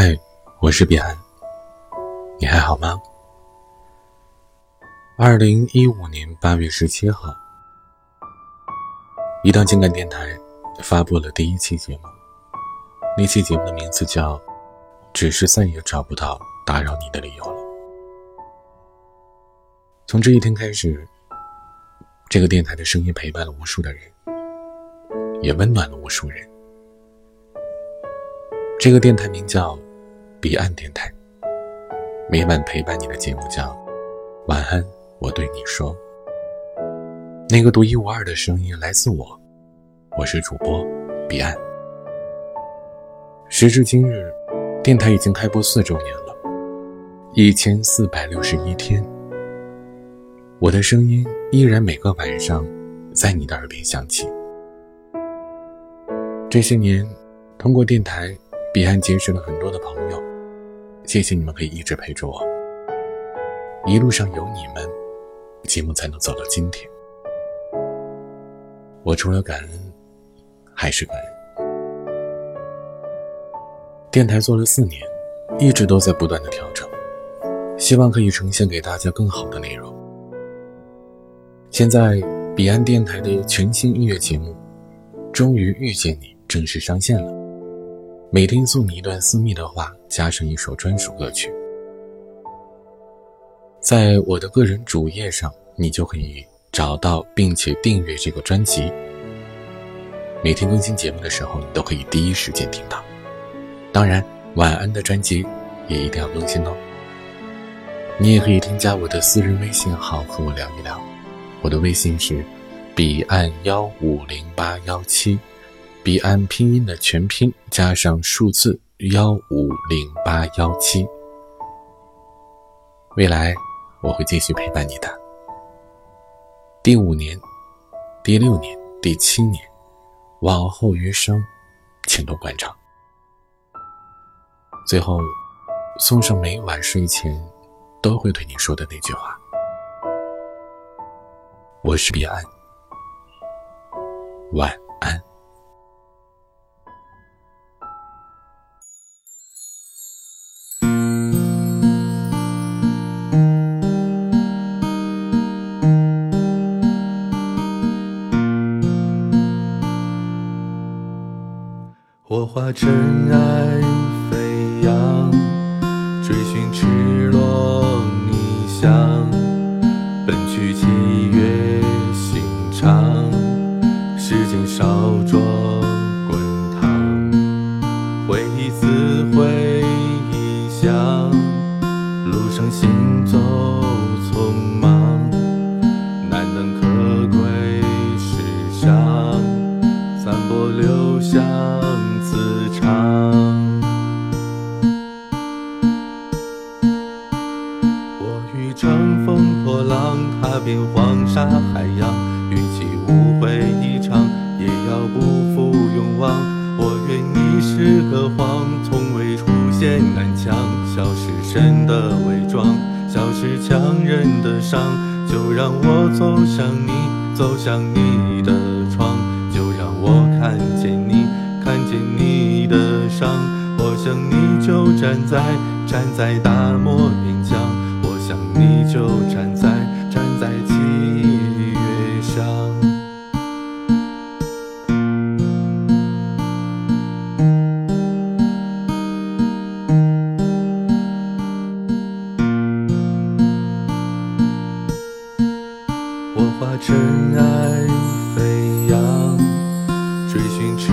嗨，我是彼岸，你还好吗？二零一五年八月十七号，一档情感电台发布了第一期节目，那期节目的名字叫《只是再也找不到打扰你的理由了》。从这一天开始，这个电台的声音陪伴了无数的人，也温暖了无数人。这个电台名叫“彼岸电台”，每晚陪伴你的节目叫“晚安”，我对你说。那个独一无二的声音来自我，我是主播彼岸。时至今日，电台已经开播四周年了，一千四百六十一天，我的声音依然每个晚上在你的耳边响起。这些年，通过电台。彼岸结识了很多的朋友，谢谢你们可以一直陪着我。一路上有你们，节目才能走到今天。我除了感恩，还是感恩。电台做了四年，一直都在不断的调整，希望可以呈现给大家更好的内容。现在，彼岸电台的全新音乐节目《终于遇见你》正式上线了。每天送你一段私密的话，加上一首专属歌曲。在我的个人主页上，你就可以找到并且订阅这个专辑。每天更新节目的时候，你都可以第一时间听到。当然，晚安的专辑也一定要更新哦。你也可以添加我的私人微信号和我聊一聊，我的微信是彼岸幺五零八幺七。彼岸拼音的全拼加上数字幺五零八幺七，未来我会继续陪伴你的。第五年、第六年、第七年，往后余生，请多关照。最后，送上每晚睡前都会对你说的那句话：我是彼岸，晚安。我化尘埃飞扬，追寻赤裸逆翔，奔去七月心肠，时间烧望。我愿你是个谎，从未出现南墙，消失神的伪装，消失强忍的伤。就让我走向你，走向你的窗，就让我看见你，看见你的伤。我想你就站在，站在大漠边疆，我想你就站在站在。尘埃飞扬，追寻赤